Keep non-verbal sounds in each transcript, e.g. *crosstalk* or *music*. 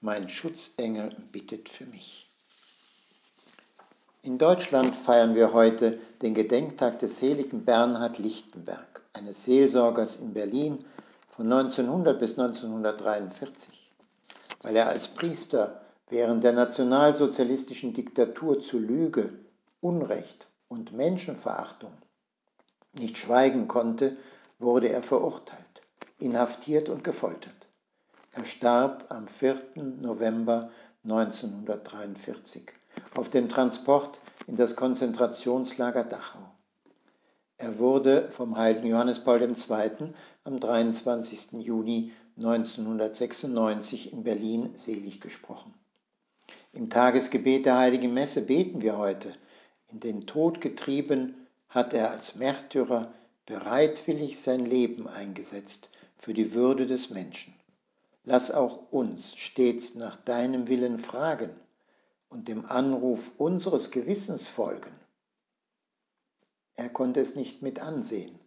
mein Schutzengel, bittet für mich. In Deutschland feiern wir heute den Gedenktag des seligen Bernhard Lichtenberg, eines Seelsorgers in Berlin von 1900 bis 1943. Weil er als Priester während der nationalsozialistischen Diktatur zu Lüge, Unrecht und Menschenverachtung nicht schweigen konnte, wurde er verurteilt, inhaftiert und gefoltert. Er starb am 4. November 1943 auf dem Transport in das Konzentrationslager Dachau. Er wurde vom heiligen Johannes Paul II. am 23. Juni 1996 in Berlin selig gesprochen. Im Tagesgebet der heiligen Messe beten wir heute. In den Tod getrieben hat er als Märtyrer bereitwillig sein Leben eingesetzt für die Würde des Menschen. Lass auch uns stets nach deinem Willen fragen und dem Anruf unseres Gewissens folgen. Er konnte es nicht mit ansehen,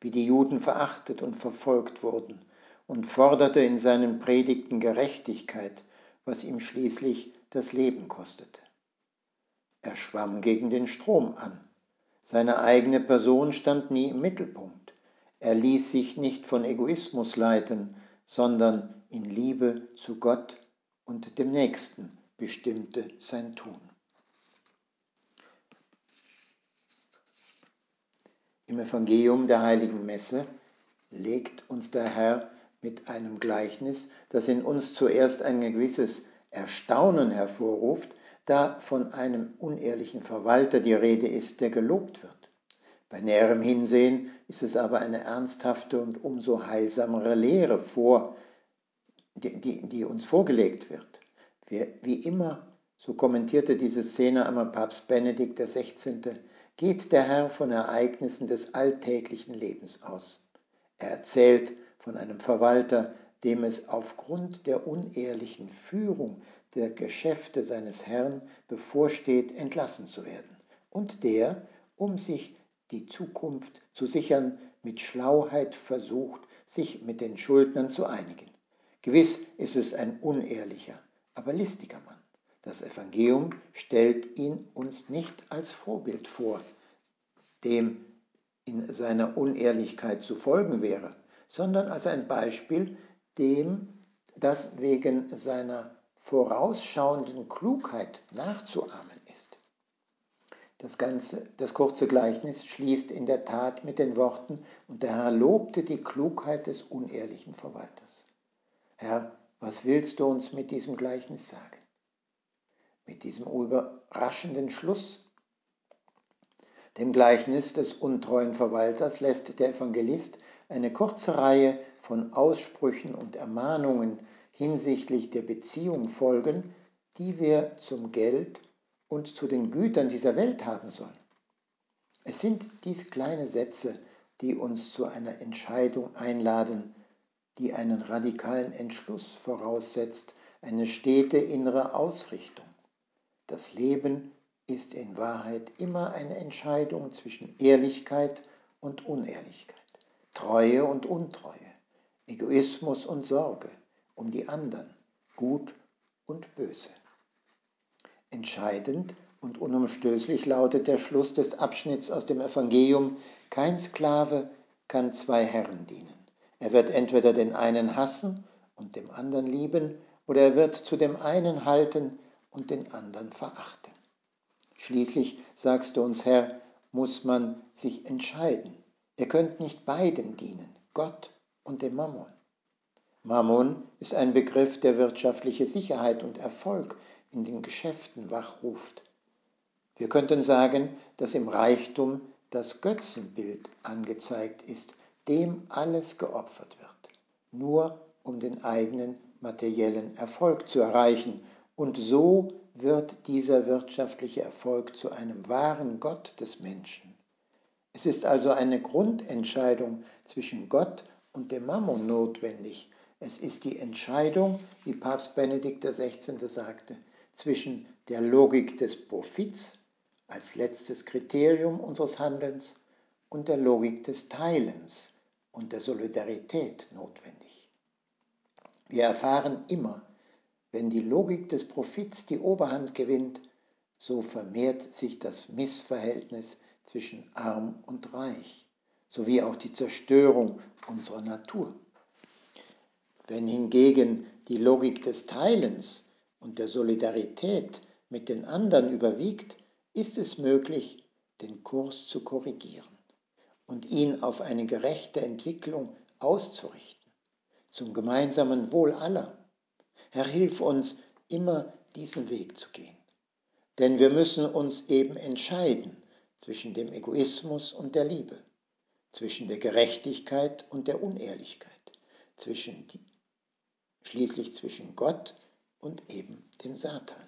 wie die Juden verachtet und verfolgt wurden, und forderte in seinen Predigten Gerechtigkeit, was ihm schließlich das Leben kostete. Er schwamm gegen den Strom an. Seine eigene Person stand nie im Mittelpunkt. Er ließ sich nicht von Egoismus leiten, sondern in Liebe zu Gott und dem Nächsten bestimmte sein Tun. Im Evangelium der heiligen Messe legt uns der Herr mit einem Gleichnis, das in uns zuerst ein gewisses Erstaunen hervorruft, da von einem unehrlichen Verwalter die Rede ist, der gelobt wird. Bei näherem Hinsehen ist es aber eine ernsthafte und umso heilsamere Lehre vor, die, die, die uns vorgelegt wird. Wie, wie immer, so kommentierte diese Szene einmal Papst Benedikt XVI., geht der Herr von Ereignissen des alltäglichen Lebens aus. Er erzählt von einem Verwalter, dem es aufgrund der unehrlichen Führung der Geschäfte seines Herrn bevorsteht, entlassen zu werden, und der, um sich die Zukunft zu sichern, mit Schlauheit versucht, sich mit den Schuldnern zu einigen. Gewiss ist es ein unehrlicher, aber listiger Mann. Das Evangelium stellt ihn uns nicht als Vorbild vor, dem in seiner Unehrlichkeit zu folgen wäre, sondern als ein Beispiel, dem das wegen seiner vorausschauenden Klugheit nachzuahmen. Das, ganze, das kurze Gleichnis schließt in der Tat mit den Worten, und der Herr lobte die Klugheit des unehrlichen Verwalters. Herr, was willst du uns mit diesem Gleichnis sagen? Mit diesem überraschenden Schluss? Dem Gleichnis des untreuen Verwalters lässt der Evangelist eine kurze Reihe von Aussprüchen und Ermahnungen hinsichtlich der Beziehung folgen, die wir zum Geld und zu den Gütern dieser Welt haben sollen. Es sind dies kleine Sätze, die uns zu einer Entscheidung einladen, die einen radikalen Entschluss voraussetzt, eine stete innere Ausrichtung. Das Leben ist in Wahrheit immer eine Entscheidung zwischen Ehrlichkeit und Unehrlichkeit, Treue und Untreue, Egoismus und Sorge um die anderen, gut und böse. Entscheidend und unumstößlich lautet der Schluss des Abschnitts aus dem Evangelium, kein Sklave kann zwei Herren dienen. Er wird entweder den einen hassen und dem anderen lieben, oder er wird zu dem einen halten und den anderen verachten. Schließlich, sagst du uns, Herr, muss man sich entscheiden. Ihr könnt nicht beiden dienen, Gott und dem Mammon. Mammon ist ein Begriff, der wirtschaftliche Sicherheit und Erfolg in den Geschäften wachruft. Wir könnten sagen, dass im Reichtum das Götzenbild angezeigt ist, dem alles geopfert wird, nur um den eigenen materiellen Erfolg zu erreichen. Und so wird dieser wirtschaftliche Erfolg zu einem wahren Gott des Menschen. Es ist also eine Grundentscheidung zwischen Gott und dem Mammon notwendig. Es ist die Entscheidung, wie Papst Benedikt XVI. sagte, zwischen der Logik des Profits als letztes Kriterium unseres Handelns und der Logik des Teilens und der Solidarität notwendig. Wir erfahren immer, wenn die Logik des Profits die Oberhand gewinnt, so vermehrt sich das Missverhältnis zwischen arm und reich, sowie auch die Zerstörung unserer Natur. Wenn hingegen die Logik des Teilens und der Solidarität mit den anderen überwiegt, ist es möglich, den Kurs zu korrigieren und ihn auf eine gerechte Entwicklung auszurichten, zum gemeinsamen Wohl aller. Herr, hilf uns, immer diesen Weg zu gehen. Denn wir müssen uns eben entscheiden zwischen dem Egoismus und der Liebe, zwischen der Gerechtigkeit und der Unehrlichkeit, zwischen die, schließlich zwischen Gott und eben dem Satan.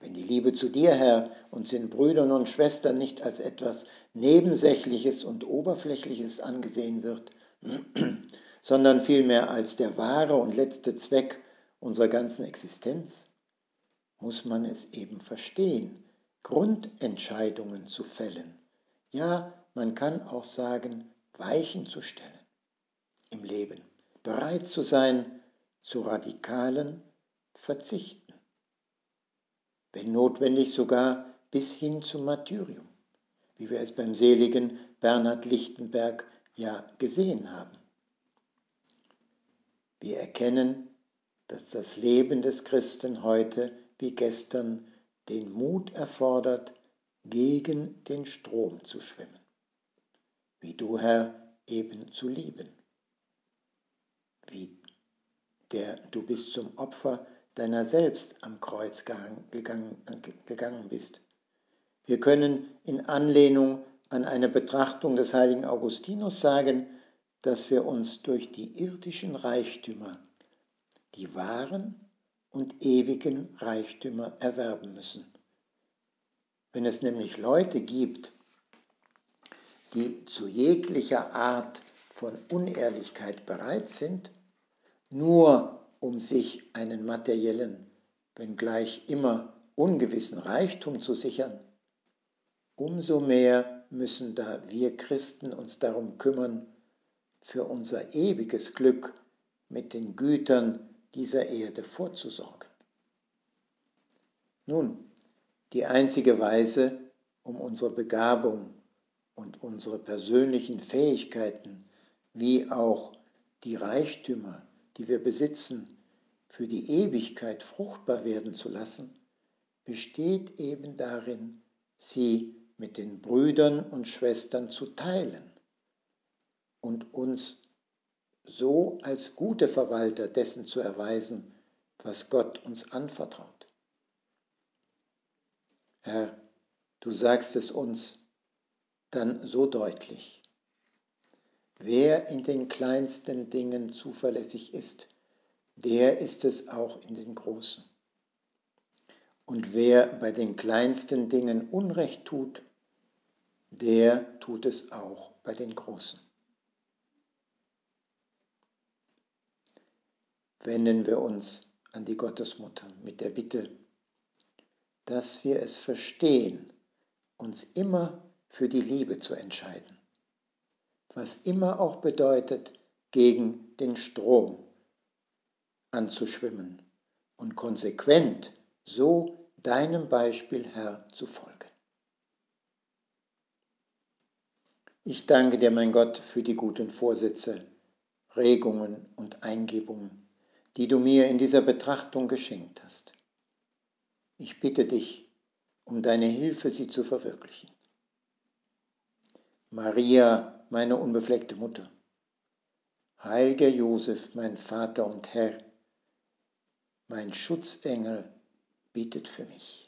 Wenn die Liebe zu dir, Herr, uns den Brüdern und Schwestern nicht als etwas Nebensächliches und Oberflächliches angesehen wird, *clears throat* sondern vielmehr als der wahre und letzte Zweck unserer ganzen Existenz, muss man es eben verstehen, Grundentscheidungen zu fällen. Ja, man kann auch sagen, Weichen zu stellen im Leben, bereit zu sein zu radikalen Verzichten wenn notwendig sogar bis hin zum Martyrium, wie wir es beim seligen Bernhard Lichtenberg ja gesehen haben. Wir erkennen, dass das Leben des Christen heute wie gestern den Mut erfordert, gegen den Strom zu schwimmen, wie du, Herr, eben zu lieben, wie der du bist zum Opfer deiner selbst am Kreuz gegangen, bist. Wir können in Anlehnung an eine Betrachtung des heiligen Augustinus sagen, dass wir uns durch die irdischen Reichtümer die wahren und ewigen Reichtümer erwerben müssen. Wenn es nämlich Leute gibt, die zu jeglicher Art von Unehrlichkeit bereit sind, nur um sich einen materiellen, wenngleich immer ungewissen Reichtum zu sichern, umso mehr müssen da wir Christen uns darum kümmern, für unser ewiges Glück mit den Gütern dieser Erde vorzusorgen. Nun, die einzige Weise, um unsere Begabung und unsere persönlichen Fähigkeiten wie auch die Reichtümer die wir besitzen, für die Ewigkeit fruchtbar werden zu lassen, besteht eben darin, sie mit den Brüdern und Schwestern zu teilen und uns so als gute Verwalter dessen zu erweisen, was Gott uns anvertraut. Herr, du sagst es uns dann so deutlich. Wer in den kleinsten Dingen zuverlässig ist, der ist es auch in den großen. Und wer bei den kleinsten Dingen Unrecht tut, der tut es auch bei den großen. Wenden wir uns an die Gottesmutter mit der Bitte, dass wir es verstehen, uns immer für die Liebe zu entscheiden was immer auch bedeutet, gegen den Strom anzuschwimmen und konsequent so deinem Beispiel, Herr, zu folgen. Ich danke dir, mein Gott, für die guten Vorsätze, Regungen und Eingebungen, die du mir in dieser Betrachtung geschenkt hast. Ich bitte dich um deine Hilfe, sie zu verwirklichen. Maria, meine unbefleckte Mutter, heiliger Josef, mein Vater und Herr, mein Schutzengel, bittet für mich.